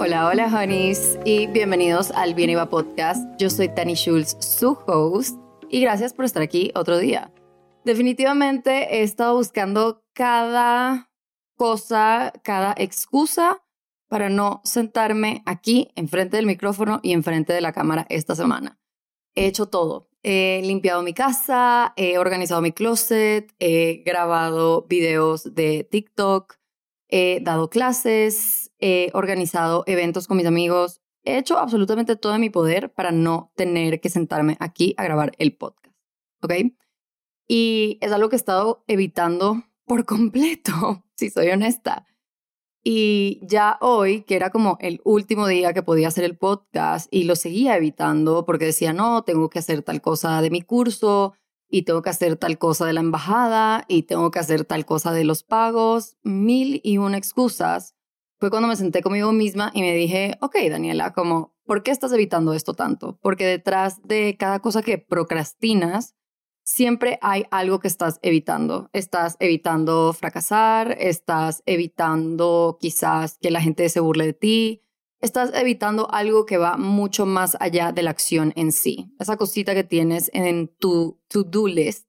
Hola, hola, honeys, y bienvenidos al Bien Iba Podcast. Yo soy Tani Schulz, su host, y gracias por estar aquí otro día. Definitivamente he estado buscando cada cosa, cada excusa para no sentarme aquí enfrente del micrófono y enfrente de la cámara esta semana. He hecho todo. He limpiado mi casa, he organizado mi closet, he grabado videos de TikTok, he dado clases, he organizado eventos con mis amigos, he hecho absolutamente todo en mi poder para no tener que sentarme aquí a grabar el podcast. ¿Ok? Y es algo que he estado evitando por completo, si soy honesta. Y ya hoy, que era como el último día que podía hacer el podcast y lo seguía evitando porque decía, no, tengo que hacer tal cosa de mi curso, y tengo que hacer tal cosa de la embajada y tengo que hacer tal cosa de los pagos, mil y una excusas. Fue cuando me senté conmigo misma y me dije, ok, Daniela, como, ¿por qué estás evitando esto tanto? Porque detrás de cada cosa que procrastinas, siempre hay algo que estás evitando. Estás evitando fracasar, estás evitando quizás que la gente se burle de ti, estás evitando algo que va mucho más allá de la acción en sí. Esa cosita que tienes en tu to-do list,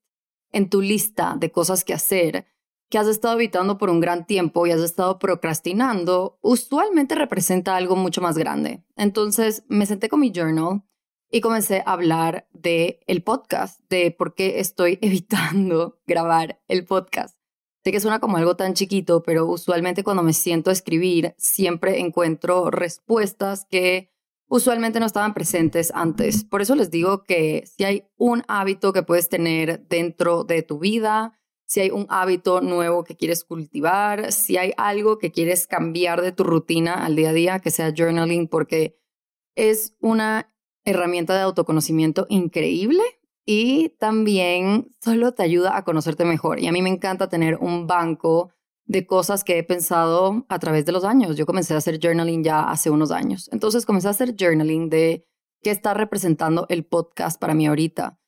en tu lista de cosas que hacer, que has estado evitando por un gran tiempo y has estado procrastinando, usualmente representa algo mucho más grande. Entonces me senté con mi journal y comencé a hablar de el podcast, de por qué estoy evitando grabar el podcast. Sé que suena como algo tan chiquito, pero usualmente cuando me siento a escribir siempre encuentro respuestas que usualmente no estaban presentes antes. Por eso les digo que si hay un hábito que puedes tener dentro de tu vida, si hay un hábito nuevo que quieres cultivar, si hay algo que quieres cambiar de tu rutina al día a día, que sea journaling, porque es una herramienta de autoconocimiento increíble y también solo te ayuda a conocerte mejor. Y a mí me encanta tener un banco de cosas que he pensado a través de los años. Yo comencé a hacer journaling ya hace unos años. Entonces comencé a hacer journaling de qué está representando el podcast para mí ahorita.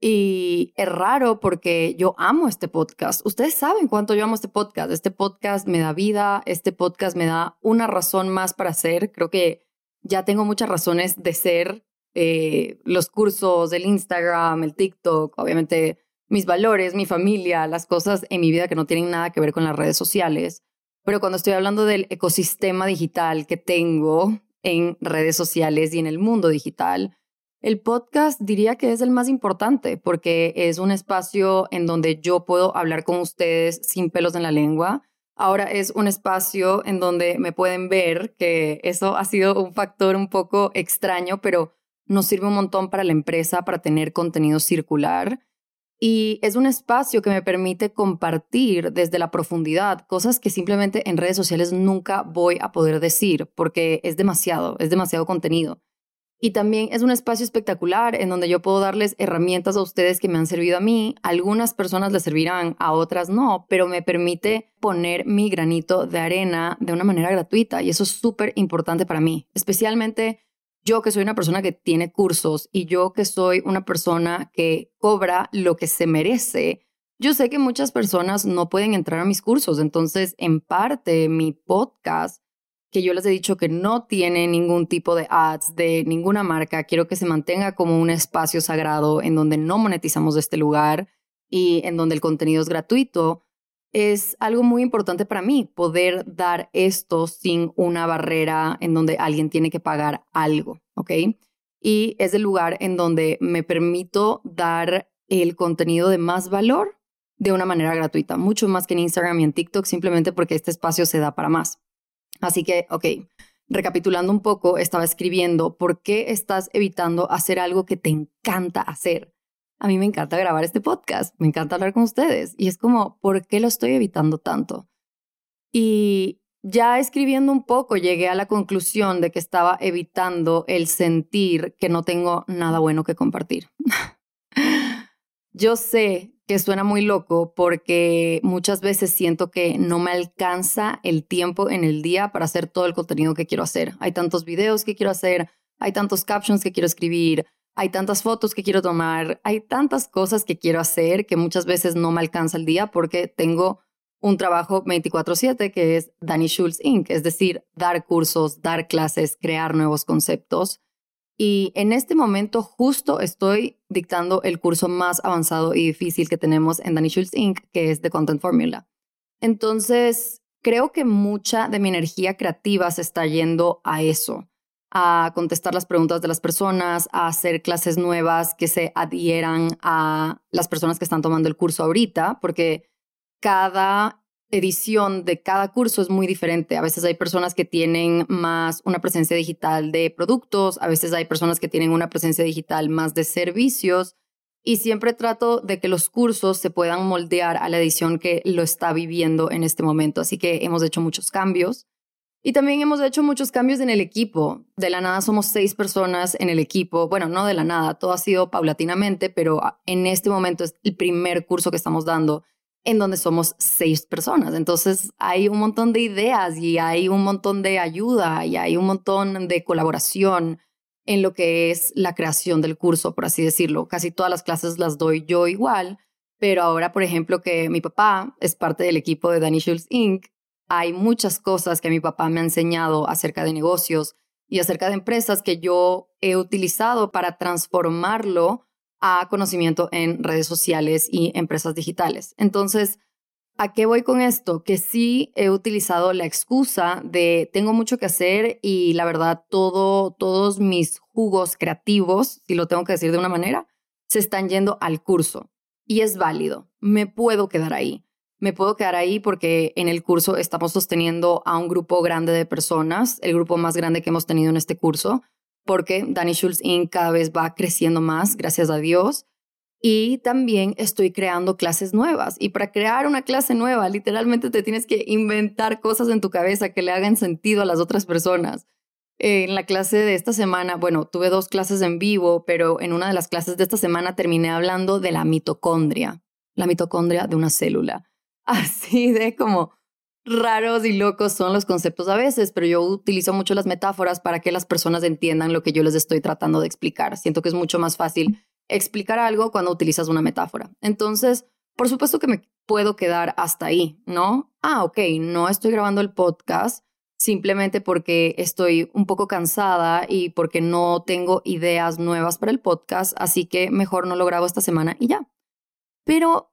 Y es raro porque yo amo este podcast. Ustedes saben cuánto yo amo este podcast. Este podcast me da vida, este podcast me da una razón más para ser. Creo que ya tengo muchas razones de ser eh, los cursos, el Instagram, el TikTok, obviamente mis valores, mi familia, las cosas en mi vida que no tienen nada que ver con las redes sociales. Pero cuando estoy hablando del ecosistema digital que tengo en redes sociales y en el mundo digital, el podcast diría que es el más importante porque es un espacio en donde yo puedo hablar con ustedes sin pelos en la lengua. Ahora es un espacio en donde me pueden ver, que eso ha sido un factor un poco extraño, pero nos sirve un montón para la empresa, para tener contenido circular. Y es un espacio que me permite compartir desde la profundidad cosas que simplemente en redes sociales nunca voy a poder decir porque es demasiado, es demasiado contenido. Y también es un espacio espectacular en donde yo puedo darles herramientas a ustedes que me han servido a mí. Algunas personas les servirán, a otras no, pero me permite poner mi granito de arena de una manera gratuita y eso es súper importante para mí, especialmente yo que soy una persona que tiene cursos y yo que soy una persona que cobra lo que se merece, yo sé que muchas personas no pueden entrar a mis cursos. Entonces, en parte, mi podcast, que yo les he dicho que no tiene ningún tipo de ads de ninguna marca, quiero que se mantenga como un espacio sagrado en donde no monetizamos este lugar y en donde el contenido es gratuito es algo muy importante para mí, poder dar esto sin una barrera en donde alguien tiene que pagar algo, ¿ok? Y es el lugar en donde me permito dar el contenido de más valor de una manera gratuita, mucho más que en Instagram y en TikTok, simplemente porque este espacio se da para más. Así que, ok, recapitulando un poco, estaba escribiendo, ¿por qué estás evitando hacer algo que te encanta hacer? A mí me encanta grabar este podcast, me encanta hablar con ustedes. Y es como, ¿por qué lo estoy evitando tanto? Y ya escribiendo un poco, llegué a la conclusión de que estaba evitando el sentir que no tengo nada bueno que compartir. Yo sé que suena muy loco porque muchas veces siento que no me alcanza el tiempo en el día para hacer todo el contenido que quiero hacer. Hay tantos videos que quiero hacer, hay tantos captions que quiero escribir, hay tantas fotos que quiero tomar, hay tantas cosas que quiero hacer que muchas veces no me alcanza el día porque tengo un trabajo 24/7 que es Danny Schulz Inc., es decir, dar cursos, dar clases, crear nuevos conceptos. Y en este momento justo estoy dictando el curso más avanzado y difícil que tenemos en Danny Schulz Inc., que es The Content Formula. Entonces, creo que mucha de mi energía creativa se está yendo a eso, a contestar las preguntas de las personas, a hacer clases nuevas que se adhieran a las personas que están tomando el curso ahorita, porque cada edición de cada curso es muy diferente. A veces hay personas que tienen más una presencia digital de productos, a veces hay personas que tienen una presencia digital más de servicios y siempre trato de que los cursos se puedan moldear a la edición que lo está viviendo en este momento. Así que hemos hecho muchos cambios. Y también hemos hecho muchos cambios en el equipo. De la nada somos seis personas en el equipo. Bueno, no de la nada, todo ha sido paulatinamente, pero en este momento es el primer curso que estamos dando en donde somos seis personas. Entonces hay un montón de ideas y hay un montón de ayuda y hay un montón de colaboración en lo que es la creación del curso, por así decirlo. Casi todas las clases las doy yo igual, pero ahora, por ejemplo, que mi papá es parte del equipo de Danny Schultz Inc., hay muchas cosas que mi papá me ha enseñado acerca de negocios y acerca de empresas que yo he utilizado para transformarlo a conocimiento en redes sociales y empresas digitales. Entonces, ¿a qué voy con esto? Que sí he utilizado la excusa de tengo mucho que hacer y la verdad todo, todos mis jugos creativos, si lo tengo que decir de una manera, se están yendo al curso. Y es válido. Me puedo quedar ahí. Me puedo quedar ahí porque en el curso estamos sosteniendo a un grupo grande de personas, el grupo más grande que hemos tenido en este curso porque Danny Schultz Inc. cada vez va creciendo más, gracias a Dios. Y también estoy creando clases nuevas. Y para crear una clase nueva, literalmente te tienes que inventar cosas en tu cabeza que le hagan sentido a las otras personas. En la clase de esta semana, bueno, tuve dos clases en vivo, pero en una de las clases de esta semana terminé hablando de la mitocondria, la mitocondria de una célula. Así de como raros y locos son los conceptos a veces, pero yo utilizo mucho las metáforas para que las personas entiendan lo que yo les estoy tratando de explicar. Siento que es mucho más fácil explicar algo cuando utilizas una metáfora. Entonces, por supuesto que me puedo quedar hasta ahí, ¿no? Ah, ok, no estoy grabando el podcast simplemente porque estoy un poco cansada y porque no tengo ideas nuevas para el podcast, así que mejor no lo grabo esta semana y ya. Pero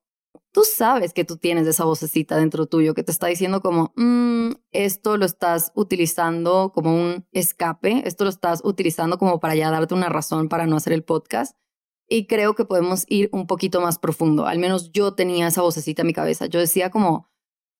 tú sabes que tú tienes esa vocecita dentro tuyo que te está diciendo como, mm, esto lo estás utilizando como un escape, esto lo estás utilizando como para ya darte una razón para no hacer el podcast. Y creo que podemos ir un poquito más profundo. Al menos yo tenía esa vocecita en mi cabeza. Yo decía como,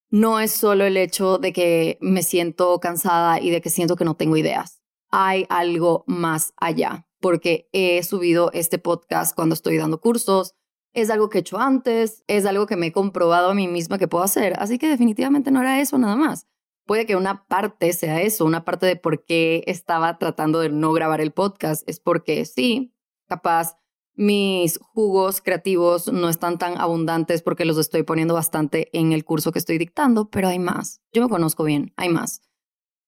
no es solo el hecho de que me siento cansada y de que siento que no tengo ideas. Hay algo más allá, porque he subido este podcast cuando estoy dando cursos, es algo que he hecho antes, es algo que me he comprobado a mí misma que puedo hacer, así que definitivamente no era eso nada más. Puede que una parte sea eso, una parte de por qué estaba tratando de no grabar el podcast es porque sí, capaz mis jugos creativos no están tan abundantes porque los estoy poniendo bastante en el curso que estoy dictando, pero hay más. Yo me conozco bien, hay más.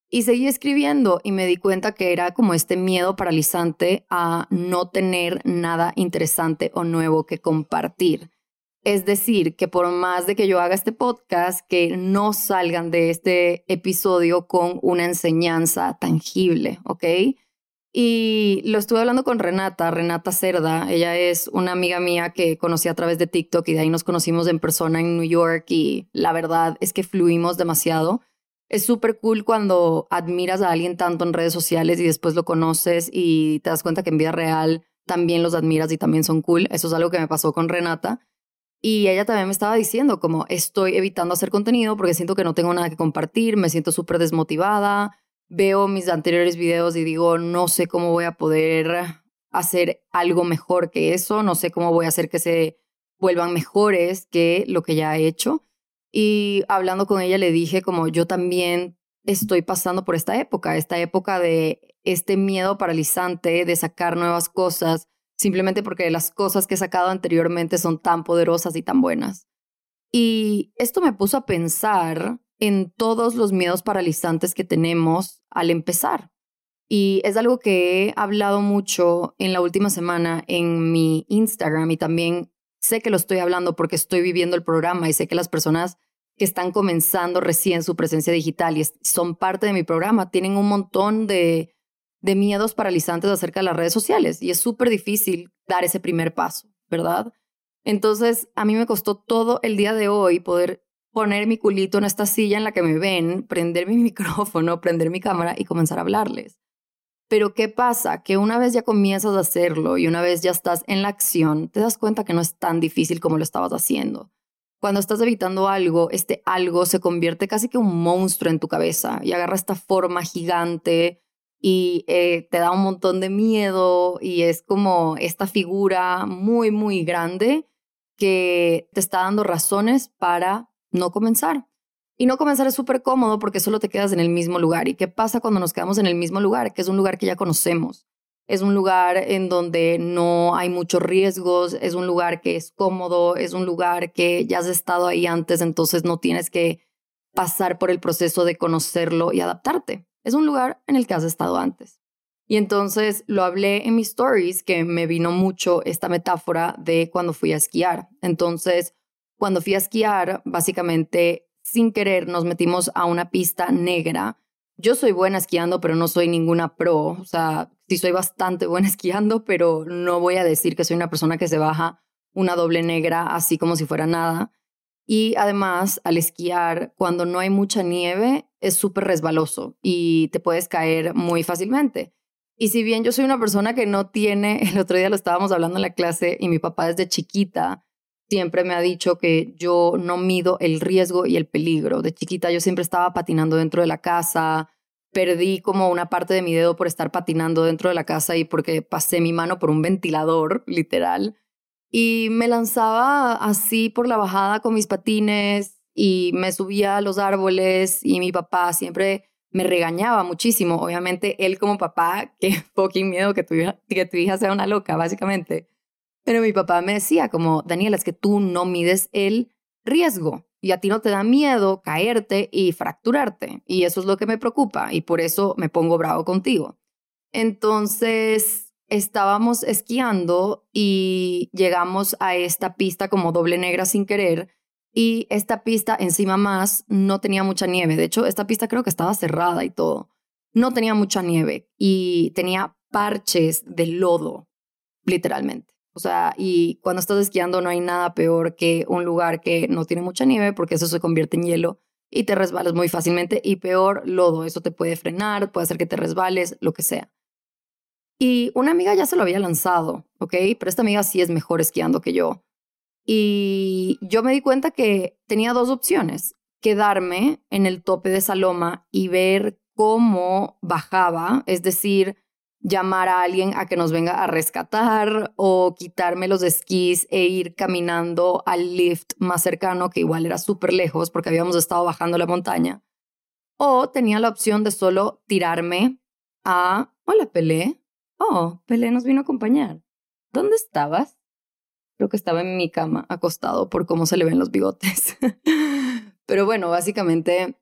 Y seguí escribiendo y me di cuenta que era como este miedo paralizante a no tener nada interesante o nuevo que compartir. Es decir, que por más de que yo haga este podcast, que no salgan de este episodio con una enseñanza tangible, ¿ok? Y lo estuve hablando con Renata, Renata Cerda. Ella es una amiga mía que conocí a través de TikTok y de ahí nos conocimos en persona en New York y la verdad es que fluimos demasiado es súper cool cuando admiras a alguien tanto en redes sociales y después lo conoces y te das cuenta que en vida real también los admiras y también son cool. Eso es algo que me pasó con Renata. Y ella también me estaba diciendo como estoy evitando hacer contenido porque siento que no tengo nada que compartir, me siento súper desmotivada, veo mis anteriores videos y digo, no sé cómo voy a poder hacer algo mejor que eso, no sé cómo voy a hacer que se vuelvan mejores que lo que ya he hecho. Y hablando con ella le dije como yo también estoy pasando por esta época, esta época de este miedo paralizante de sacar nuevas cosas, simplemente porque las cosas que he sacado anteriormente son tan poderosas y tan buenas. Y esto me puso a pensar en todos los miedos paralizantes que tenemos al empezar. Y es algo que he hablado mucho en la última semana en mi Instagram y también sé que lo estoy hablando porque estoy viviendo el programa y sé que las personas que están comenzando recién su presencia digital y son parte de mi programa, tienen un montón de, miedos paralizantes acerca de las redes sociales y es súper difícil dar ese primer paso, ¿verdad? Entonces, a mí me costó todo el día de hoy poder poner mi culito en esta silla en la que me ven, prender mi micrófono, prender mi cámara y comenzar a hablarles. Pero ¿qué pasa? Que una vez ya comienzas a hacerlo y una vez ya estás en la acción, te das cuenta que no es tan difícil como lo estabas haciendo. Cuando estás evitando algo, este algo se convierte casi que un monstruo en tu cabeza y agarra esta forma gigante y eh, te da un montón de miedo y es como esta figura muy, muy grande que te está dando razones para no comenzar. Y no comenzar es súper cómodo porque solo te quedas en el mismo lugar. ¿Y qué pasa cuando nos quedamos en el mismo lugar? Que es un lugar que ya conocemos. Es un lugar en donde no hay muchos riesgos, es un lugar que es cómodo, es un lugar que ya has estado ahí antes, entonces no tienes que pasar por el proceso de conocerlo y adaptarte. Es un lugar en el que has estado antes. Y entonces lo hablé en mis stories que me vino mucho esta metáfora de cuando fui a esquiar. Entonces, cuando fui a esquiar, básicamente sin querer nos metimos a una pista negra. Yo soy buena esquiando, pero no soy ninguna pro. O sea, sí soy bastante buena esquiando, pero no voy a decir que soy una persona que se baja una doble negra así como si fuera nada. Y además, al esquiar, cuando no hay mucha nieve, es súper resbaloso y te puedes caer muy fácilmente. Y si bien yo soy una persona que no tiene, el otro día lo estábamos hablando en la clase y mi papá desde chiquita siempre me ha dicho que yo no mido el riesgo y el peligro. De chiquita yo siempre estaba patinando dentro de la casa, perdí como una parte de mi dedo por estar patinando dentro de la casa y porque pasé mi mano por un ventilador, literal. Y me lanzaba así por la bajada con mis patines y me subía a los árboles y mi papá siempre me regañaba muchísimo. Obviamente él como papá, qué fucking miedo que tu, que tu hija sea una loca, básicamente. Pero mi papá me decía como, Daniela, es que tú no mides el riesgo y a ti no te da miedo caerte y fracturarte. Y eso es lo que me preocupa y por eso me pongo bravo contigo. Entonces estábamos esquiando y llegamos a esta pista como doble negra sin querer y esta pista encima más no tenía mucha nieve. De hecho, esta pista creo que estaba cerrada y todo. No tenía mucha nieve y tenía parches de lodo, literalmente. O sea, y cuando estás esquiando no hay nada peor que un lugar que no tiene mucha nieve porque eso se convierte en hielo y te resbalas muy fácilmente y peor lodo, eso te puede frenar, puede hacer que te resbales, lo que sea. Y una amiga ya se lo había lanzado, ¿ok? Pero esta amiga sí es mejor esquiando que yo. Y yo me di cuenta que tenía dos opciones, quedarme en el tope de esa loma y ver cómo bajaba, es decir, llamar a alguien a que nos venga a rescatar o quitarme los esquís e ir caminando al lift más cercano, que igual era súper lejos porque habíamos estado bajando la montaña. O tenía la opción de solo tirarme a... Hola, Pelé. Oh, Pelé nos vino a acompañar. ¿Dónde estabas? Creo que estaba en mi cama, acostado por cómo se le ven los bigotes. Pero bueno, básicamente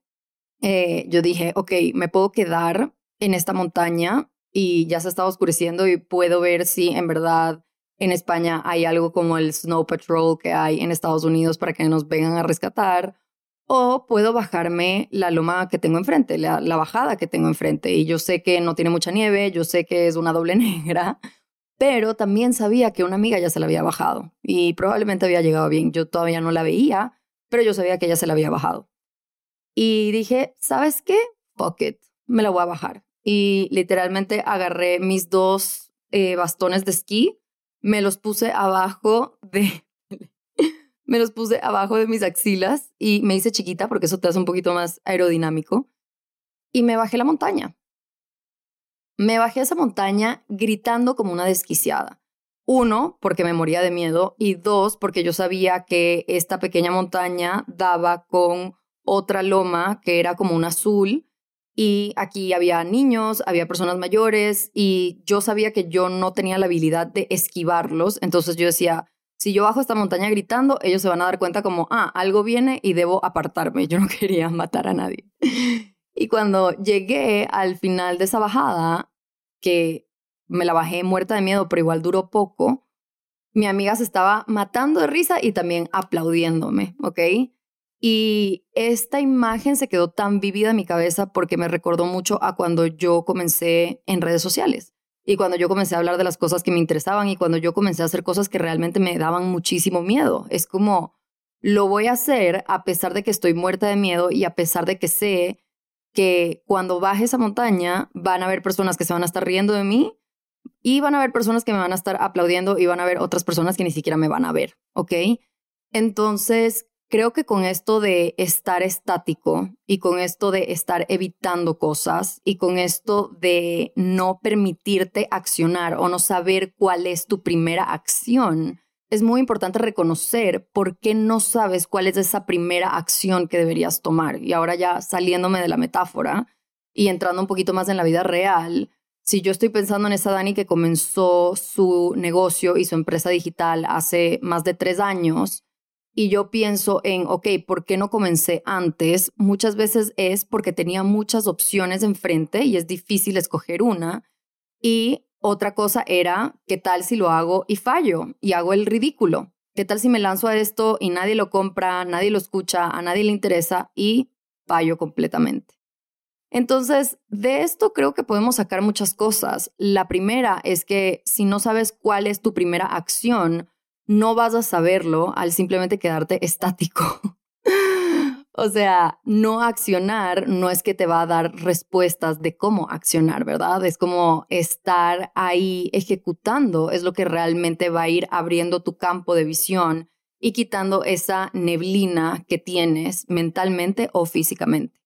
eh, yo dije, ok, me puedo quedar en esta montaña y ya se está oscureciendo y puedo ver si en verdad en España hay algo como el Snow Patrol que hay en Estados Unidos para que nos vengan a rescatar. O puedo bajarme la loma que tengo enfrente, la, bajada que tengo enfrente. Y yo sé que no tiene mucha nieve, yo sé que es una doble negra, pero también sabía que una amiga ya se la había bajado y probablemente había llegado bien. Yo todavía no la veía, pero yo sabía que ella se la había bajado. Y dije, ¿sabes qué? Fuck it, me la voy a bajar y literalmente agarré mis dos eh, bastones de esquí, me los puse abajo de... me los puse abajo de mis axilas y me hice chiquita porque eso te hace un poquito más aerodinámico. Y me bajé la montaña. Me bajé esa montaña gritando como una desquiciada. Uno, porque me moría de miedo y dos, porque yo sabía que esta pequeña montaña daba con otra loma que era como un azul y aquí había niños, había personas mayores y yo sabía que yo no tenía la habilidad de esquivarlos. Entonces yo decía, si yo bajo esta montaña gritando, ellos se van a dar cuenta como, ah, algo viene y debo apartarme. Yo no quería matar a nadie. y cuando llegué al final de esa bajada, que me la bajé muerta de miedo, pero igual duró poco, mi amiga se estaba matando de risa y también aplaudiéndome, ¿ok? Y esta imagen se quedó tan vívida en mi cabeza porque me recordó mucho a cuando yo comencé en redes sociales y cuando yo comencé a hablar de las cosas que me interesaban y cuando yo comencé a hacer cosas que realmente me daban muchísimo miedo. Es como, lo voy a hacer a pesar de que estoy muerta de miedo y a pesar de que sé que cuando baje esa montaña van a haber personas que se van a estar riendo de mí y van a haber personas que me van a estar aplaudiendo y van a haber otras personas que ni siquiera me van a ver, ¿ok? Entonces, creo que con esto de estar estático y con esto de estar evitando cosas y con esto de no permitirte accionar o no saber cuál es tu primera acción, es muy importante reconocer por qué no sabes cuál es esa primera acción que deberías tomar. Y ahora ya saliéndome de la metáfora y entrando un poquito más en la vida real, si yo estoy pensando en esa Dani que comenzó su negocio y su empresa digital hace más de tres años, y yo pienso en, ok, ¿por qué no comencé antes? Muchas veces es porque tenía muchas opciones enfrente y es difícil escoger una. Y otra cosa era, ¿qué tal si lo hago y fallo y hago el ridículo? ¿Qué tal si me lanzo a esto y nadie lo compra, nadie lo escucha, a nadie le interesa y fallo completamente? Entonces, de esto creo que podemos sacar muchas cosas. La primera es que si no sabes cuál es tu primera acción, no vas a saberlo al simplemente quedarte estático. o sea, no accionar no es que te va a dar respuestas de cómo accionar, ¿verdad? Es como estar ahí ejecutando, es lo que realmente va a ir abriendo tu campo de visión y quitando esa neblina que tienes mentalmente o físicamente.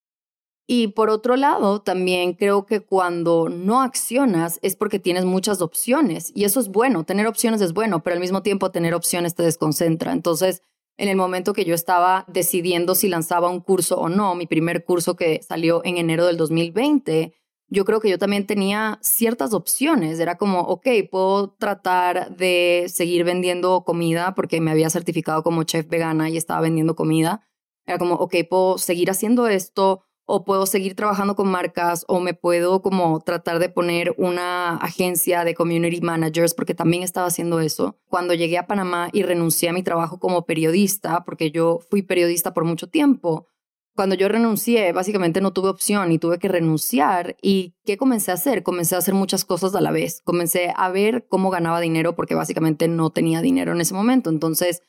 Y por otro lado, también creo que cuando no accionas es porque tienes muchas opciones y eso es bueno, tener opciones es bueno, pero al mismo tiempo tener opciones te desconcentra. Entonces, en el momento que yo estaba decidiendo si lanzaba un curso o no, mi primer curso que salió en enero del 2020, yo creo que yo también tenía ciertas opciones. Era como, ok, puedo tratar de seguir vendiendo comida porque me había certificado como chef vegana y estaba vendiendo comida. Era como, ok, puedo seguir haciendo esto o puedo seguir trabajando con marcas o me puedo como tratar de poner una agencia de community managers porque también estaba haciendo eso. Cuando llegué a Panamá y renuncié a mi trabajo como periodista, porque yo fui periodista por mucho tiempo, cuando yo renuncié, básicamente no tuve opción y tuve que renunciar. ¿Y qué comencé a hacer? Comencé a hacer muchas cosas a la vez. Comencé a ver cómo ganaba dinero porque básicamente no tenía dinero en ese momento. Entonces,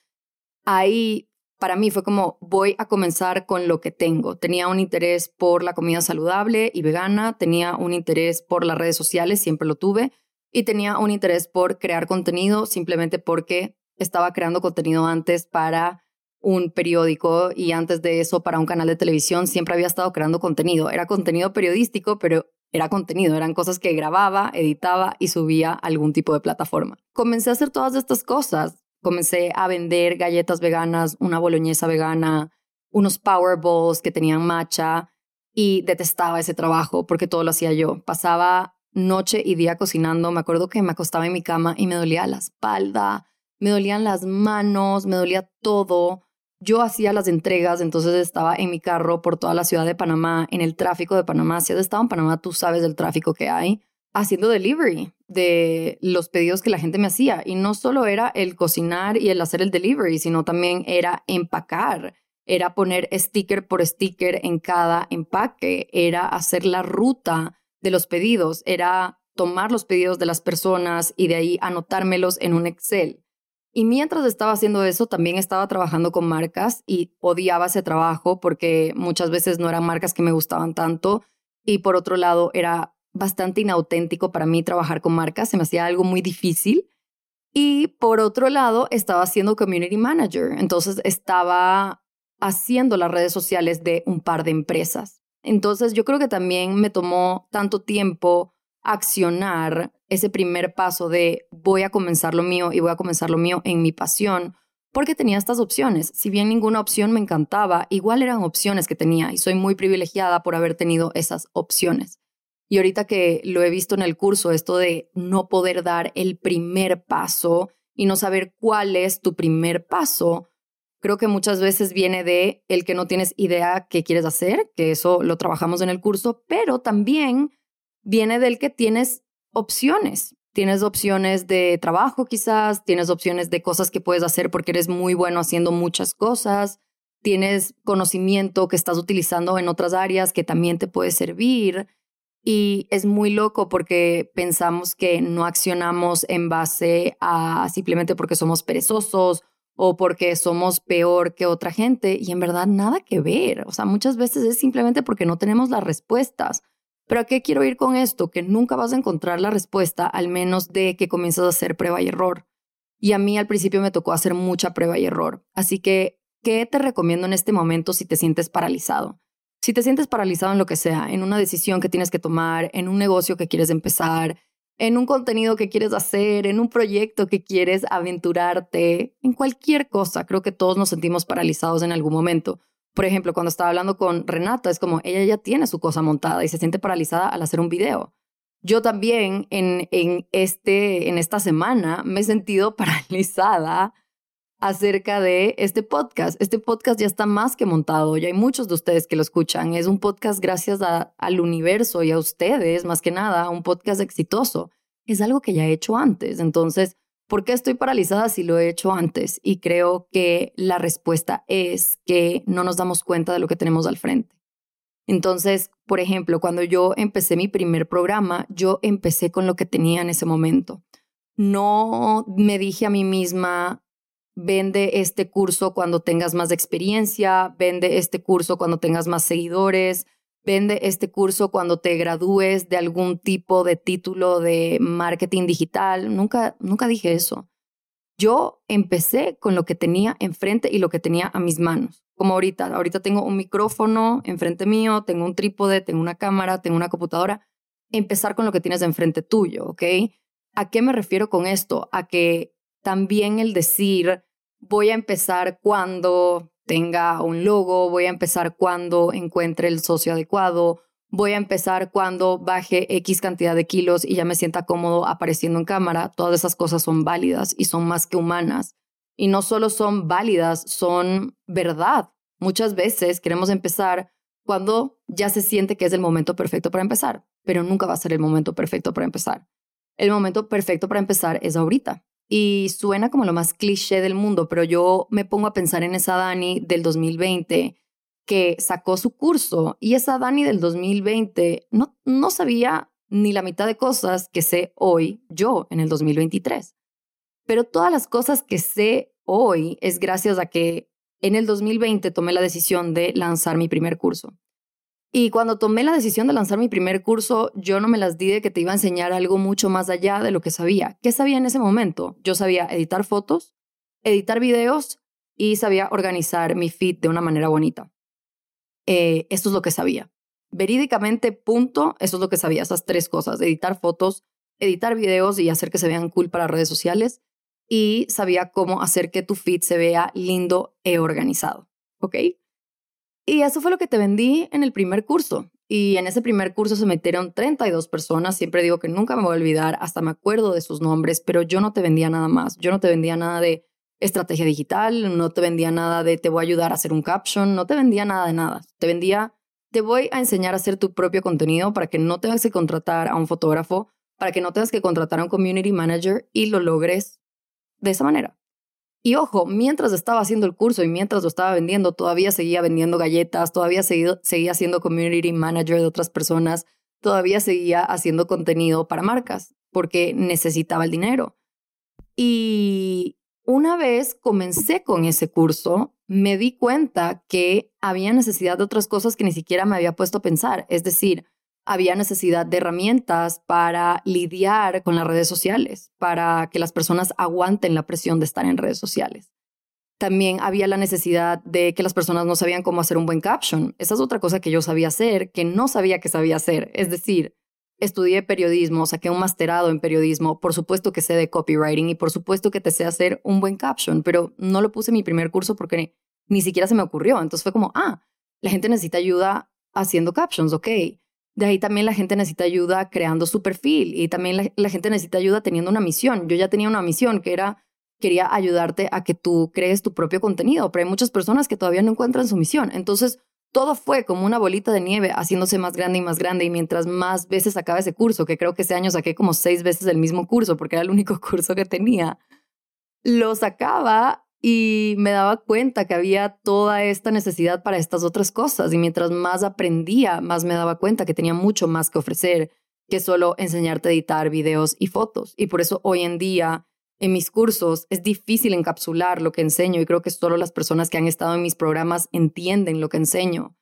ahí para mí fue como voy a comenzar con lo que tengo. Tenía un interés por la comida saludable y vegana, tenía un interés por las redes sociales, siempre lo tuve, y tenía un interés por crear contenido simplemente porque estaba creando contenido antes para un periódico y antes de eso para un canal de televisión, siempre había estado creando contenido. Era contenido periodístico, pero era contenido, eran cosas que grababa, editaba y subía a algún tipo de plataforma. Comencé a hacer todas estas cosas comencé a vender galletas veganas, una boloñesa vegana, unos Powerballs que tenían matcha y detestaba ese trabajo porque todo lo hacía yo. Pasaba noche y día cocinando. Me acuerdo que me acostaba en mi cama y me dolía la espalda, me dolían las manos, me dolía todo. Yo hacía las entregas, entonces estaba en mi carro por toda la ciudad de Panamá, en el tráfico de Panamá. Si has estado en Panamá, tú sabes del tráfico que hay haciendo delivery de los pedidos que la gente me hacía. Y no solo era el cocinar y el hacer el delivery, sino también era empacar, era poner sticker por sticker en cada empaque, era hacer la ruta de los pedidos, era tomar los pedidos de las personas y de ahí anotármelos en un Excel. Y mientras estaba haciendo eso, también estaba trabajando con marcas y odiaba ese trabajo porque muchas veces no eran marcas que me gustaban tanto. Y por otro lado, era bastante inauténtico para mí trabajar con marcas, se me hacía algo muy difícil. Y por otro lado, estaba siendo community manager, entonces estaba haciendo las redes sociales de un par de empresas. Entonces yo creo que también me tomó tanto tiempo accionar ese primer paso de voy a comenzar lo mío y voy a comenzar lo mío en mi pasión, porque tenía estas opciones. Si bien ninguna opción me encantaba, igual eran opciones que tenía y soy muy privilegiada por haber tenido esas opciones. Y ahorita que lo he visto en el curso, esto de no poder dar el primer paso y no saber cuál es tu primer paso, creo que muchas veces viene de el que no tienes idea qué quieres hacer, que eso lo trabajamos en el curso, pero también viene del que tienes opciones. Tienes opciones de trabajo quizás, tienes opciones de cosas que puedes hacer porque eres muy bueno haciendo muchas cosas, tienes conocimiento que estás utilizando en otras áreas que también te puede servir. Y es muy loco porque pensamos que no accionamos en base a simplemente porque somos perezosos o porque somos peor que otra gente y en verdad nada que ver. O sea, muchas veces es simplemente porque no tenemos las respuestas. Pero ¿a qué quiero ir con esto? Que nunca vas a encontrar la respuesta al menos de que comiences a hacer prueba y error. Y a mí al principio me tocó hacer mucha prueba y error. Así que ¿qué te recomiendo en este momento si te sientes paralizado? Si te sientes paralizado en lo que sea, en una decisión que tienes que tomar, en un negocio que quieres empezar, en un contenido que quieres hacer, en un proyecto que quieres aventurarte, en cualquier cosa, creo que todos nos sentimos paralizados en algún momento. Por ejemplo, cuando estaba hablando con Renata, es como ella ya tiene su cosa montada y se siente paralizada al hacer un video. Yo también en, en, este, en esta semana me he sentido paralizada acerca de este podcast. Este podcast ya está más que montado, ya hay muchos de ustedes que lo escuchan. Es un podcast gracias al universo y a ustedes, más que nada, un podcast exitoso. Es algo que ya he hecho antes. Entonces, ¿por qué estoy paralizada si lo he hecho antes? Y creo que la respuesta es que no nos damos cuenta de lo que tenemos al frente. Entonces, por ejemplo, cuando yo empecé mi primer programa, yo empecé con lo que tenía en ese momento. No me dije a mí misma, vende este curso cuando tengas más experiencia, vende este curso cuando tengas más seguidores, vende este curso cuando te gradúes de algún tipo de título de marketing digital. Nunca, nunca dije eso. Yo empecé con lo que tenía enfrente y lo que tenía a mis manos. Como ahorita, ahorita tengo un micrófono enfrente mío, tengo un trípode, tengo una cámara, tengo una computadora. Empezar con lo que tienes enfrente tuyo, ¿ok? ¿A qué me refiero con esto? A que también el decir, voy a empezar cuando tenga un logo, voy a empezar cuando encuentre el socio adecuado, voy a empezar cuando baje X cantidad de kilos y ya me sienta cómodo apareciendo en cámara. Todas esas cosas son válidas y son más que humanas. Y no solo son válidas, son verdad. Muchas veces queremos empezar cuando ya se siente que es el momento perfecto para empezar, pero nunca va a ser el momento perfecto para empezar. El momento perfecto para empezar es ahorita. Y suena como lo más cliché del mundo, pero yo me pongo a pensar en esa Dani del 2020 que sacó su curso y esa Dani del 2020 no, no sabía ni la mitad de cosas que sé hoy yo en el 2023. Pero todas las cosas que sé hoy es gracias a que en el 2020 tomé la decisión de lanzar mi primer curso. Y cuando tomé la decisión de lanzar mi primer curso, yo no me las di de que te iba a enseñar algo mucho más allá de lo que sabía. ¿Qué sabía en ese momento? Yo sabía editar fotos, editar videos y sabía organizar mi feed de una manera bonita. Eh, esto es lo que sabía. Verídicamente, punto, eso es lo que sabía, esas tres cosas, editar fotos, editar videos y hacer que se vean cool para redes sociales. Y sabía cómo hacer que tu feed se vea lindo e organizado. ¿Ok? Y eso fue lo que te vendí en el primer curso. Y en ese primer curso se metieron 32 personas. Siempre digo que nunca me voy a olvidar, hasta me acuerdo de sus nombres, pero yo no te vendía nada más. Yo no te vendía nada de estrategia digital, no te vendía nada de te voy a ayudar a hacer un caption, no te vendía nada de nada. Te vendía, te voy a enseñar a hacer tu propio contenido para que no tengas que contratar a un fotógrafo, para que no tengas que contratar a un community manager y lo logres de esa manera. Y ojo, mientras estaba haciendo el curso y mientras lo estaba vendiendo, todavía seguía vendiendo galletas, todavía seguía siendo community manager de otras personas, todavía seguía haciendo contenido para marcas porque necesitaba el dinero. Y una vez comencé con ese curso, me di cuenta que había necesidad de otras cosas que ni siquiera me había puesto a pensar. Es decir, había necesidad de herramientas para lidiar con las redes sociales, para que las personas aguanten la presión de estar en redes sociales. También había la necesidad de que las personas no sabían cómo hacer un buen caption. Esa es otra cosa que yo sabía hacer, que no sabía que sabía hacer. Es decir, estudié periodismo, saqué un masterado en periodismo, por supuesto que sé de copywriting y por supuesto que te sé hacer un buen caption, pero no lo puse en mi primer curso porque ni siquiera se me ocurrió. Entonces fue como, ah, la gente necesita ayuda haciendo captions, ok. De ahí también la gente necesita ayuda creando su perfil y también la, gente necesita ayuda teniendo una misión. Yo ya tenía una misión que era, quería ayudarte a que tú crees tu propio contenido, pero hay muchas personas que todavía no encuentran su misión. Entonces, todo fue como una bolita de nieve haciéndose más grande y más grande y mientras más veces sacaba ese curso, que creo que ese año saqué como seis veces el mismo curso porque era el único curso que tenía, lo sacaba y me daba cuenta que había toda esta necesidad para estas otras cosas y mientras más aprendía, más me daba cuenta que tenía mucho más que ofrecer que solo enseñarte a editar videos y fotos. Y por eso hoy en día en mis cursos es difícil encapsular lo que enseño y creo que solo las personas que han estado en mis programas entienden lo que enseño.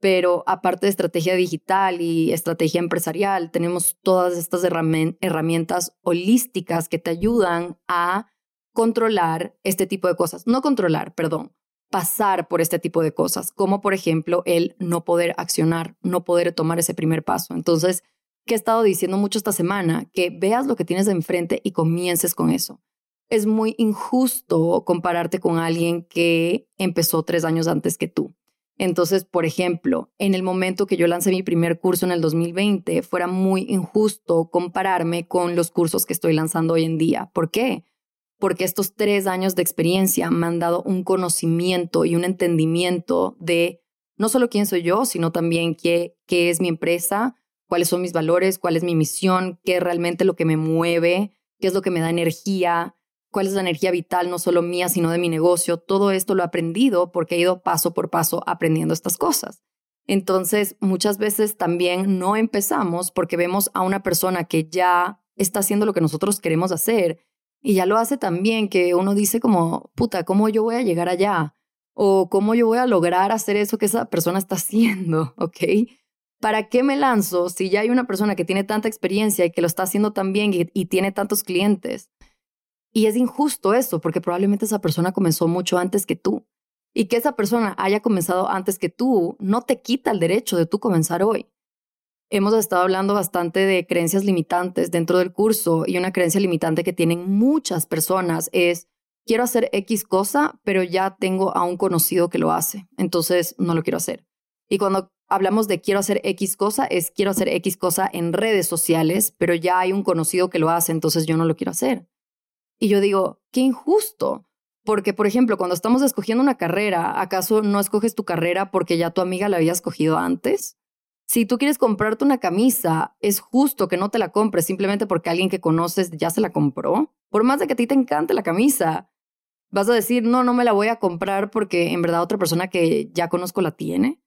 Pero aparte de estrategia digital y estrategia empresarial, tenemos todas estas herramientas holísticas que te ayudan a controlar este tipo de cosas. No controlar, perdón, pasar por este tipo de cosas, como por ejemplo el no poder accionar, no poder tomar ese primer paso. Entonces, ¿qué he estado diciendo mucho esta semana? Que veas lo que tienes de enfrente y comiences con eso. Es muy injusto compararte con alguien que empezó tres años antes que tú. Entonces, por ejemplo, en el momento que yo lancé mi primer curso en el 2020, fuera muy injusto compararme con los cursos que estoy lanzando hoy en día. ¿Por qué? Porque estos tres años de experiencia me han dado un conocimiento y un entendimiento de no solo quién soy yo, sino también qué, es mi empresa, cuáles son mis valores, cuál es mi misión, qué es realmente lo que me mueve, qué es lo que me da energía, cuál es la energía vital, no solo mía, sino de mi negocio. Todo esto lo he aprendido porque he ido paso por paso aprendiendo estas cosas. Entonces, muchas veces también no empezamos porque vemos a una persona que ya está haciendo lo que nosotros queremos hacer y ya lo hace también que uno dice como, puta, ¿cómo yo voy a llegar allá? O ¿cómo yo voy a lograr hacer eso que esa persona está haciendo? ¿Ok? ¿Para qué me lanzo si ya hay una persona que tiene tanta experiencia y que lo está haciendo tan bien y, y tiene tantos clientes? Y es injusto eso, porque probablemente esa persona comenzó mucho antes que tú. Y que esa persona haya comenzado antes que tú no te quita el derecho de tú comenzar hoy hemos estado hablando bastante de creencias limitantes dentro del curso y una creencia limitante que tienen muchas personas es, quiero hacer X cosa, pero ya tengo a un conocido que lo hace, entonces no lo quiero hacer. Y cuando hablamos de quiero hacer X cosa, es quiero hacer X cosa en redes sociales, pero ya hay un conocido que lo hace, entonces yo no lo quiero hacer. Y yo digo, qué injusto. Porque, por ejemplo, cuando estamos escogiendo una carrera, ¿acaso no escoges tu carrera porque ya tu amiga la había escogido antes? Si tú quieres comprarte una camisa, es justo que no te la compres simplemente porque alguien que conoces ya se la compró. Por más de que a ti te encante la camisa, vas a decir, no, no me la voy a comprar porque en verdad otra persona que ya conozco la tiene.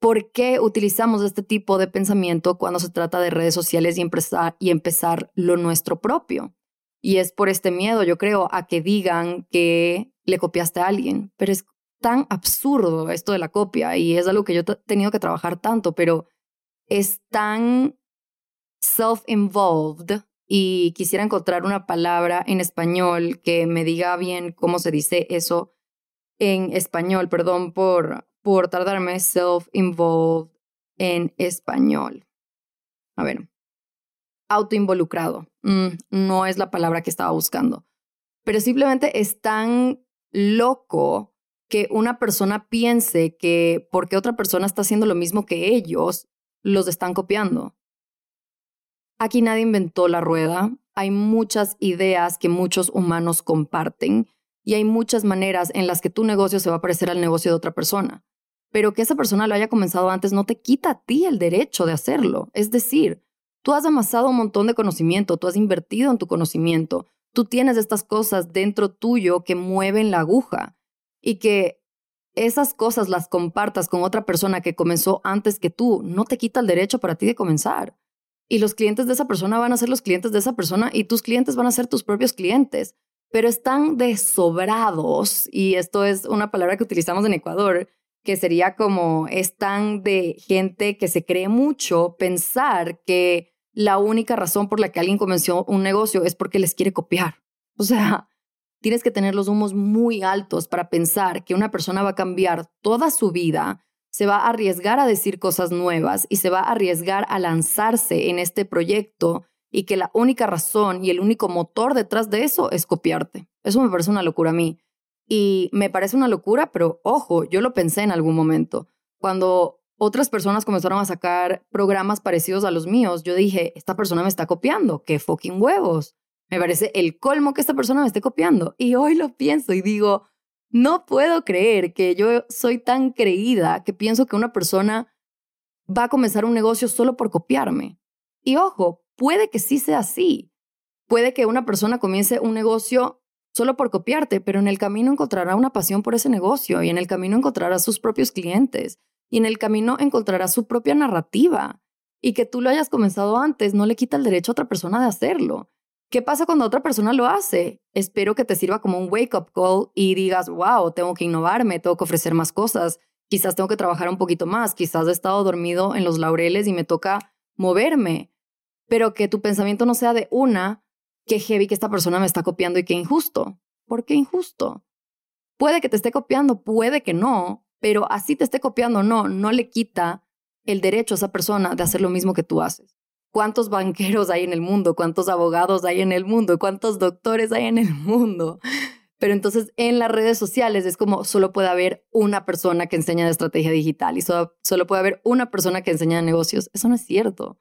¿Por qué utilizamos este tipo de pensamiento cuando se trata de redes sociales y empezar, y empezar lo nuestro propio? Y es por este miedo, yo creo, a que digan que le copiaste a alguien. Pero es tan absurdo esto de la copia y es algo que yo he tenido que trabajar tanto, pero es tan self-involved y quisiera encontrar una palabra en español que me diga bien cómo se dice eso en español, perdón por, por tardarme, self-involved en español. A ver, autoinvolucrado, mm, no es la palabra que estaba buscando, pero simplemente es tan loco que una persona piense que porque otra persona está haciendo lo mismo que ellos, los están copiando. Aquí nadie inventó la rueda, hay muchas ideas que muchos humanos comparten y hay muchas maneras en las que tu negocio se va a parecer al negocio de otra persona. Pero que esa persona lo haya comenzado antes no te quita a ti el derecho de hacerlo. Es decir, tú has amasado un montón de conocimiento, tú has invertido en tu conocimiento, tú tienes estas cosas dentro tuyo que mueven la aguja y que esas cosas las compartas con otra persona que comenzó antes que tú, no te quita el derecho para ti de comenzar. Y los clientes de esa persona van a ser los clientes de esa persona y tus clientes van a ser tus propios clientes. Pero están desobrados, y esto es una palabra que utilizamos en Ecuador, que sería como están de gente que se cree mucho pensar que la única razón por la que alguien comenzó un negocio es porque les quiere copiar. O sea, tienes que tener los humos muy altos para pensar que una persona va a cambiar toda su vida, se va a arriesgar a decir cosas nuevas y se va a arriesgar a lanzarse en este proyecto y que la única razón y el único motor detrás de eso es copiarte. Eso me parece una locura a mí. Y me parece una locura, pero ojo, yo lo pensé en algún momento. Cuando otras personas comenzaron a sacar programas parecidos a los míos, yo dije, esta persona me está copiando, qué fucking huevos. Me parece el colmo que esta persona me esté copiando. Y hoy lo pienso y digo, no puedo creer que yo soy tan creída que pienso que una persona va a comenzar un negocio solo por copiarme. Y ojo, puede que sí sea así. Puede que una persona comience un negocio solo por copiarte, pero en el camino encontrará una pasión por ese negocio y en el camino encontrará sus propios clientes y en el camino encontrará su propia narrativa. Y que tú lo hayas comenzado antes no le quita el derecho a otra persona de hacerlo. ¿Qué pasa cuando otra persona lo hace? Espero que te sirva como un wake-up call y digas, wow, tengo que innovarme, tengo que ofrecer más cosas, quizás tengo que trabajar un poquito más, quizás he estado dormido en los laureles y me toca moverme, pero que tu pensamiento no sea de una, que heavy que esta persona me está copiando y qué injusto. ¿Por qué injusto? Puede que te esté copiando, puede que no, pero así te esté copiando no, no le quita el derecho a esa persona de hacer lo mismo que tú haces. ¿Cuántos banqueros hay en el mundo? ¿Cuántos abogados hay en el mundo? ¿Cuántos doctores hay en el mundo? Pero entonces en las redes sociales es como solo puede haber una persona que enseña de estrategia digital y solo, puede haber una persona que enseña de negocios. Eso no es cierto.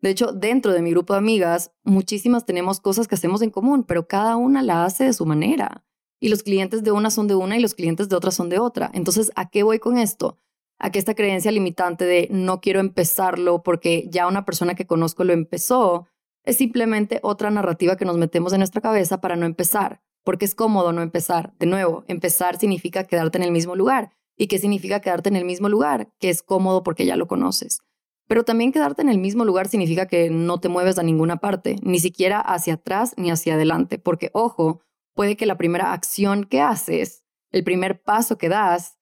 De hecho, dentro de mi grupo de amigas, muchísimas tenemos cosas que hacemos en común, pero cada una la hace de su manera. Y los clientes de una son de una y los clientes de otra son de otra. Entonces, ¿a qué voy con esto? A que esta creencia limitante de no quiero empezarlo porque ya una persona que conozco lo empezó, es simplemente otra narrativa que nos metemos en nuestra cabeza para no empezar, porque es cómodo no empezar. De nuevo, empezar significa quedarte en el mismo lugar. ¿Y qué significa quedarte en el mismo lugar? Que es cómodo porque ya lo conoces. Pero también quedarte en el mismo lugar significa que no te mueves a ninguna parte, ni siquiera hacia atrás ni hacia adelante, porque ojo, puede que la primera acción que haces, el primer paso que das,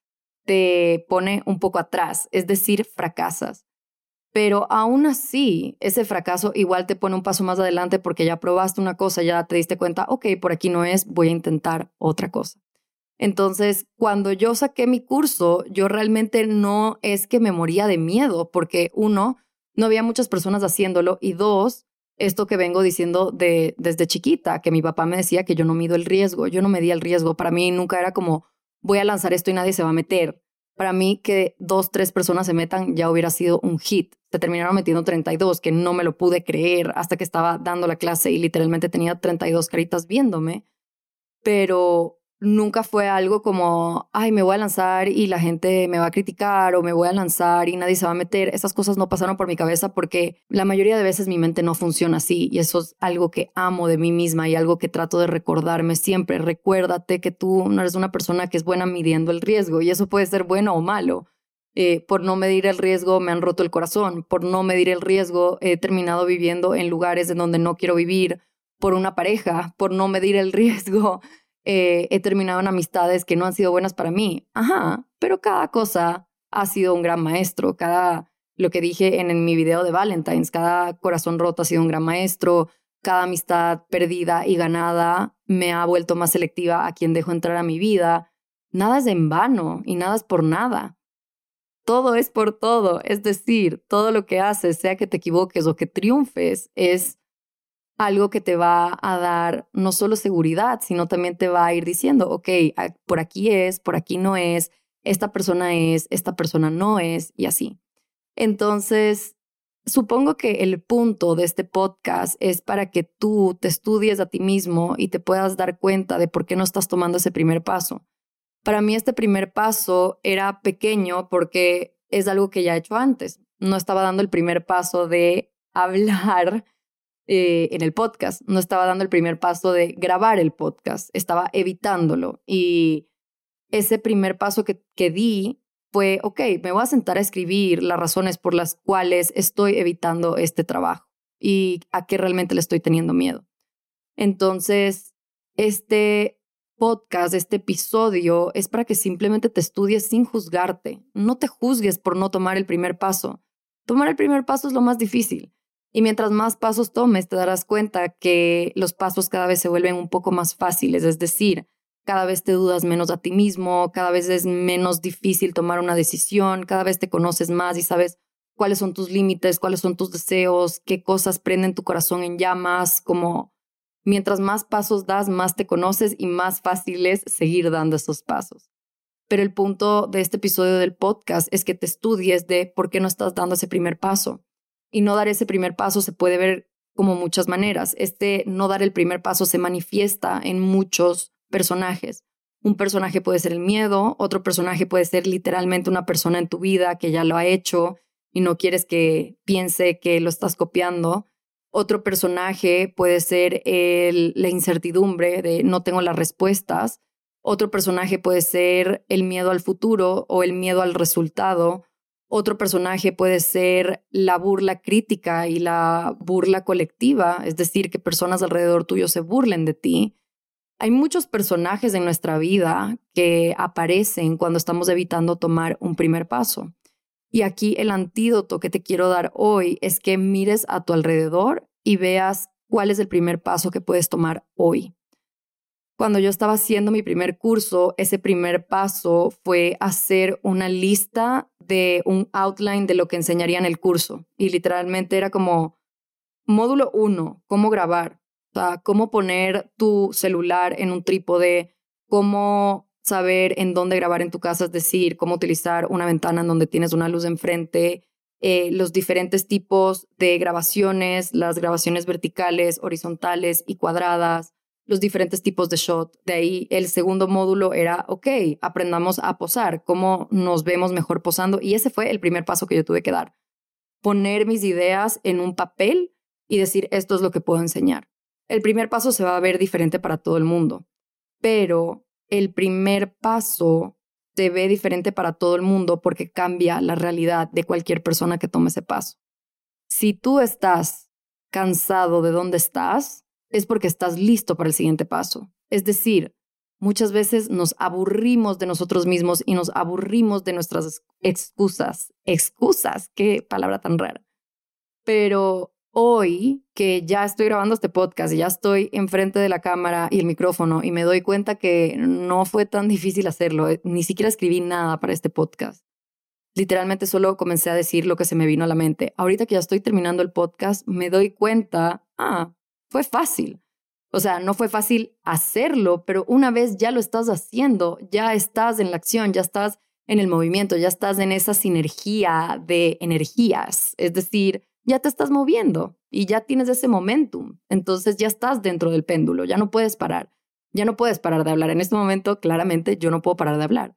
te pone un poco atrás, es decir, fracasas. Pero aún así, ese fracaso igual te pone un paso más adelante porque ya probaste una cosa, ya te diste cuenta, ok, por aquí no es, voy a intentar otra cosa. Entonces, cuando yo saqué mi curso, yo realmente no es que me moría de miedo, porque uno, no había muchas personas haciéndolo y dos, esto que vengo diciendo de, desde chiquita, que mi papá me decía que yo no mido el riesgo, yo no medía el riesgo, para mí nunca era como voy a lanzar esto y nadie se va a meter. Para mí que dos, tres personas se metan ya hubiera sido un hit. Se terminaron metiendo 32, que no me lo pude creer hasta que estaba dando la clase y literalmente tenía 32 caritas viéndome. Pero nunca fue algo como, ay, me voy a lanzar y la gente me va a criticar o me voy a lanzar y nadie se va a meter. Esas cosas no pasaron por mi cabeza porque la mayoría de veces mi mente no funciona así y eso es algo que amo de mí misma y algo que trato de recordarme siempre. Recuérdate que tú no eres una persona que es buena midiendo el riesgo y eso puede ser bueno o malo. Eh, por no medir el riesgo me han roto el corazón, por no medir el riesgo he terminado viviendo en lugares en donde no quiero vivir, por una pareja, por no medir el riesgo eh, he terminado en amistades que no han sido buenas para mí. Ajá, pero cada cosa ha sido un gran maestro. Cada, lo que dije en, en mi video de Valentine's, cada corazón roto ha sido un gran maestro. Cada amistad perdida y ganada me ha vuelto más selectiva a quien dejo entrar a mi vida. Nada es en vano y nada es por nada. Todo es por todo. Es decir, todo lo que haces, sea que te equivoques o que triunfes, es algo que te va a dar no solo seguridad, sino también te va a ir diciendo, ok, por aquí es, por aquí no es, esta persona es, esta persona no es, y así. Entonces, supongo que el punto de este podcast es para que tú te estudies a ti mismo y te puedas dar cuenta de por qué no estás tomando ese primer paso. Para mí este primer paso era pequeño porque es algo que ya he hecho antes. No estaba dando el primer paso de hablar eh, en el podcast. No estaba dando el primer paso de grabar el podcast, estaba evitándolo. Y ese primer paso que, que di fue, ok, me voy a sentar a escribir las razones por las cuales estoy evitando este trabajo y a qué realmente le estoy teniendo miedo. Entonces, este podcast, este episodio es para que simplemente te estudies sin juzgarte. No te juzgues por no tomar el primer paso. Tomar el primer paso es lo más difícil. Y mientras más pasos tomes, te darás cuenta que los pasos cada vez se vuelven un poco más fáciles, es decir, cada vez te dudas menos a ti mismo, cada vez es menos difícil tomar una decisión, cada vez te conoces más y sabes cuáles son tus límites, cuáles son tus deseos, qué cosas prenden tu corazón en llamas, como mientras más pasos das, más te conoces y más fácil es seguir dando esos pasos. Pero el punto de este episodio del podcast es que te estudies de por qué no estás dando ese primer paso y no dar ese primer paso se puede ver como muchas maneras. Este no dar el primer paso se manifiesta en muchos personajes. Un personaje puede ser el miedo, otro personaje puede ser literalmente una persona en tu vida que ya lo ha hecho y no quieres que piense que lo estás copiando. Otro personaje puede ser la incertidumbre de no tengo las respuestas. Otro personaje puede ser el miedo al futuro o el miedo al resultado. Otro personaje puede ser la burla crítica y la burla colectiva, es decir, que personas alrededor tuyo se burlen de ti. Hay muchos personajes en nuestra vida que aparecen cuando estamos evitando tomar un primer paso. Y aquí el antídoto que te quiero dar hoy es que mires a tu alrededor y veas cuál es el primer paso que puedes tomar hoy. Cuando yo estaba haciendo mi primer curso, ese primer paso fue hacer una lista de un outline de lo que enseñaría en el curso. Y literalmente era como módulo uno, cómo grabar, cómo poner tu celular en un trípode, cómo saber en dónde grabar en tu casa, es decir, cómo utilizar una ventana en donde tienes una luz enfrente, eh, los diferentes tipos de grabaciones, las grabaciones verticales, horizontales y cuadradas, los diferentes tipos de shot. De ahí el segundo módulo era, ok, aprendamos a posar, cómo nos vemos mejor posando. Y ese fue el primer paso que yo tuve que dar. Poner mis ideas en un papel y decir, esto es lo que puedo enseñar. El primer paso se va a ver diferente para todo el mundo, pero el primer paso se ve diferente para todo el mundo porque cambia la realidad de cualquier persona que tome ese paso. Si tú estás cansado de dónde estás, es porque estás listo para el siguiente paso. Es decir, muchas veces nos aburrimos de nosotros mismos y nos aburrimos de nuestras excusas. Excusas, qué palabra tan rara. Pero hoy que ya estoy grabando este podcast y ya estoy enfrente de la cámara y el micrófono y me doy cuenta que no fue tan difícil hacerlo, eh, ni siquiera escribí nada para este podcast. Literalmente solo comencé a decir lo que se me vino a la mente. Ahorita que ya estoy terminando el podcast, me doy cuenta, ah, fue fácil. O sea, no fue fácil hacerlo, pero una vez ya lo estás haciendo, ya estás en la acción, ya estás en el movimiento, ya estás en esa sinergia de energías. Es decir, ya te estás moviendo y ya tienes ese momentum. Entonces ya estás dentro del péndulo, ya no puedes parar. Ya no puedes parar de hablar. En este momento, claramente, yo no puedo parar de hablar.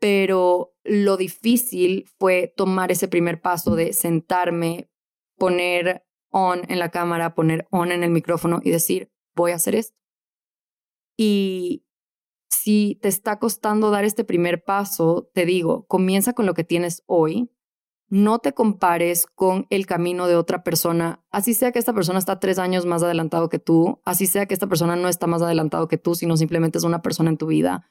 Pero lo difícil fue tomar ese primer paso de sentarme, poner on en la cámara, poner on en el micrófono y decir, voy a hacer esto. Y si te está costando dar este primer paso, te digo, comienza con lo que tienes hoy. No te compares con el camino de otra persona, así sea que esta persona está tres años más adelantado que tú, así sea que esta persona no está más adelantado que tú, sino simplemente es una persona en tu vida.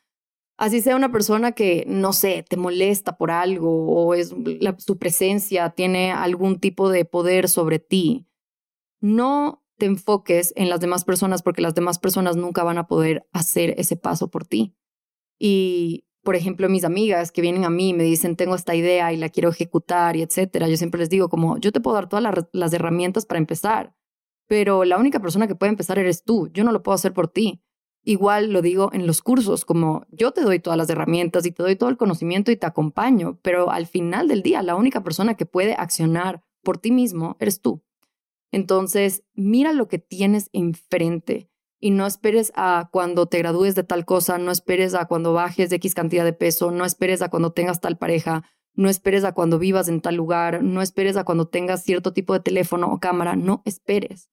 Así sea una persona que, no sé, te molesta por algo o es su presencia tiene algún tipo de poder sobre ti no te enfoques en las demás personas porque las demás personas nunca van a poder hacer ese paso por ti. Y, por ejemplo, mis amigas que vienen a mí y me dicen, tengo esta idea y la quiero ejecutar y etcétera, yo siempre les digo como, yo te puedo dar todas las, herramientas para empezar, pero la única persona que puede empezar eres tú, yo no lo puedo hacer por ti. Igual lo digo en los cursos, como yo te doy todas las herramientas y te doy todo el conocimiento y te acompaño, pero al final del día la única persona que puede accionar por ti mismo eres tú. Entonces, mira lo que tienes enfrente y no esperes a cuando te gradúes de tal cosa, no esperes a cuando bajes de X cantidad de peso, no esperes a cuando tengas tal pareja, no esperes a cuando vivas en tal lugar, no esperes a cuando tengas cierto tipo de teléfono o cámara, no esperes.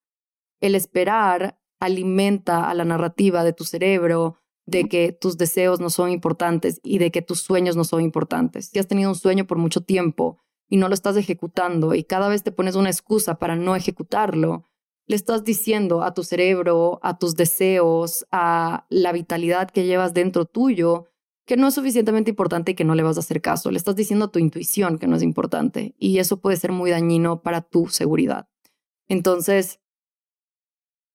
El esperar alimenta a la narrativa de tu cerebro de que tus deseos no son importantes y de que tus sueños no son importantes. Si has tenido un sueño por mucho tiempo y no lo estás ejecutando y cada vez te pones una excusa para no ejecutarlo, le estás diciendo a tu cerebro, a tus deseos, a la vitalidad que llevas dentro tuyo, que no es suficientemente importante y que no le vas a hacer caso. Le estás diciendo a tu intuición que no es importante y eso puede ser muy dañino para tu seguridad. Entonces,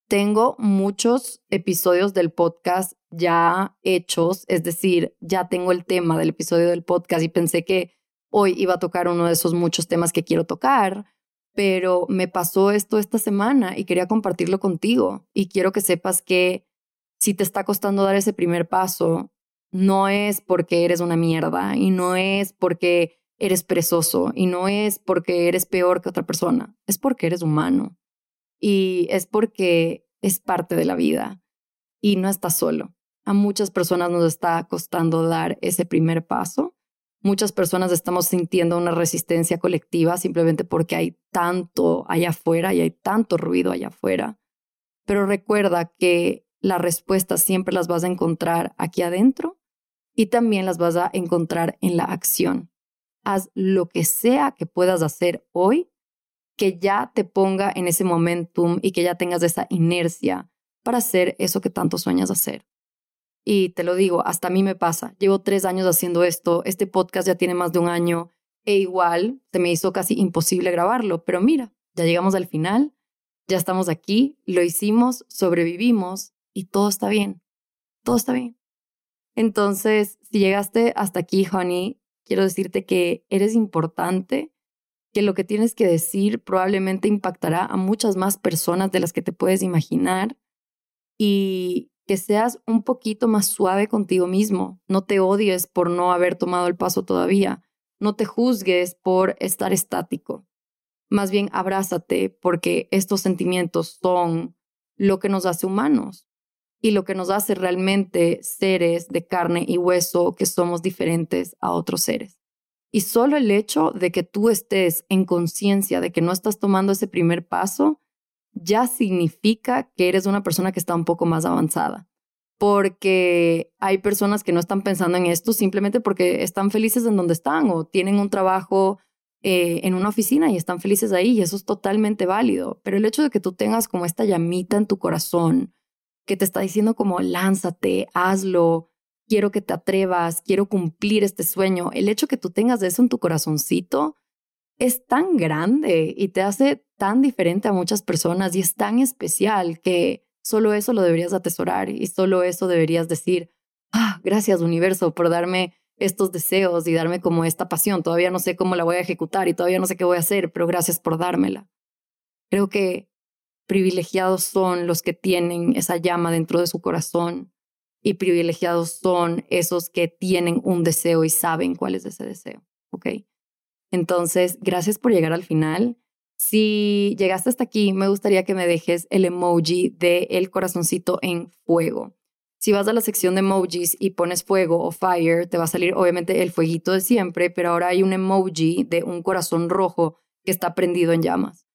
tengo muchos episodios del podcast ya hechos, es decir, ya tengo el tema del episodio del podcast y pensé que Hoy iba a tocar uno de esos muchos temas que quiero tocar, pero me pasó esto esta semana y quería compartirlo contigo. Y quiero que sepas que si te está costando dar ese primer paso, no es porque eres una mierda y no es porque eres perezoso y no es porque eres peor que otra persona, es porque eres humano y es porque es parte de la vida y no estás solo. A muchas personas nos está costando dar ese primer paso muchas personas estamos sintiendo una resistencia colectiva simplemente porque hay tanto allá afuera y hay tanto ruido allá afuera. Pero recuerda que las respuestas siempre las vas a encontrar aquí adentro y también las vas a encontrar en la acción. Haz lo que sea que puedas hacer hoy que ya te ponga en ese momentum y que ya tengas esa inercia para hacer eso que tanto sueñas hacer. Y te lo digo, hasta a mí me pasa. Llevo tres años haciendo esto, este podcast ya tiene más de un año e igual se me hizo casi imposible grabarlo, pero mira, ya llegamos al final, ya estamos aquí, lo hicimos, sobrevivimos y todo está bien, todo está bien. Entonces, si llegaste hasta aquí, honey, quiero decirte que eres importante, que lo que tienes que decir probablemente impactará a muchas más personas de las que te puedes imaginar y que seas un poquito más suave contigo mismo. No te odies por no haber tomado el paso todavía. No te juzgues por estar estático. Más bien abrázate porque estos sentimientos son lo que nos hace humanos y lo que nos hace realmente seres de carne y hueso que somos diferentes a otros seres. Y solo el hecho de que tú estés en conciencia de que no estás tomando ese primer paso ya significa que eres una persona que está un poco más avanzada. Porque hay personas que no están pensando en esto simplemente porque están felices en donde están o tienen un trabajo eh, en una oficina y están felices ahí y eso es totalmente válido. Pero el hecho de que tú tengas como esta llamita en tu corazón que te está diciendo como lánzate, hazlo, quiero que te atrevas, quiero cumplir este sueño, el hecho que tú tengas eso en tu corazoncito es tan grande y te hace tan diferente a muchas personas y es tan especial que solo eso lo deberías atesorar y solo eso deberías decir, ah, gracias universo por darme estos deseos y darme como esta pasión. Todavía no sé cómo la voy a ejecutar y todavía no sé qué voy a hacer, pero gracias por dármela. Creo que privilegiados son los que tienen esa llama dentro de su corazón y privilegiados son esos que tienen un deseo y saben cuál es ese deseo, ¿ok? Entonces, gracias por llegar al final. Si llegaste hasta aquí, me gustaría que me dejes el emoji de el corazoncito en fuego. Si vas a la sección de emojis y pones fuego o fire, te va a salir obviamente el fueguito de siempre, pero ahora hay un emoji de un corazón rojo que está prendido en llamas.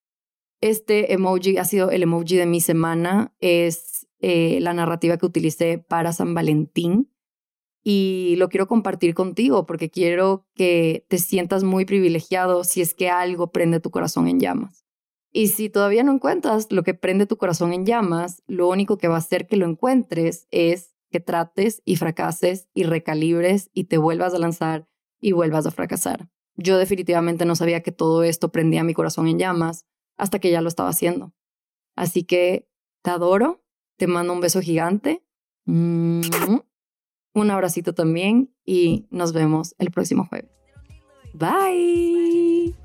Este emoji ha sido el emoji de mi semana, es eh, la narrativa que utilicé para San Valentín y lo quiero compartir contigo porque quiero que te sientas muy privilegiado si es que algo prende tu corazón en llamas. Y si todavía no encuentras lo que prende tu corazón en llamas, lo único que va a hacer que lo encuentres es que trates y fracases y recalibres y te vuelvas a lanzar y vuelvas a fracasar. Yo definitivamente no sabía que todo esto prendía mi corazón en llamas hasta que ya lo estaba haciendo. Así que te adoro, te mando un beso gigante. Un abracito también y nos vemos el próximo jueves. Bye.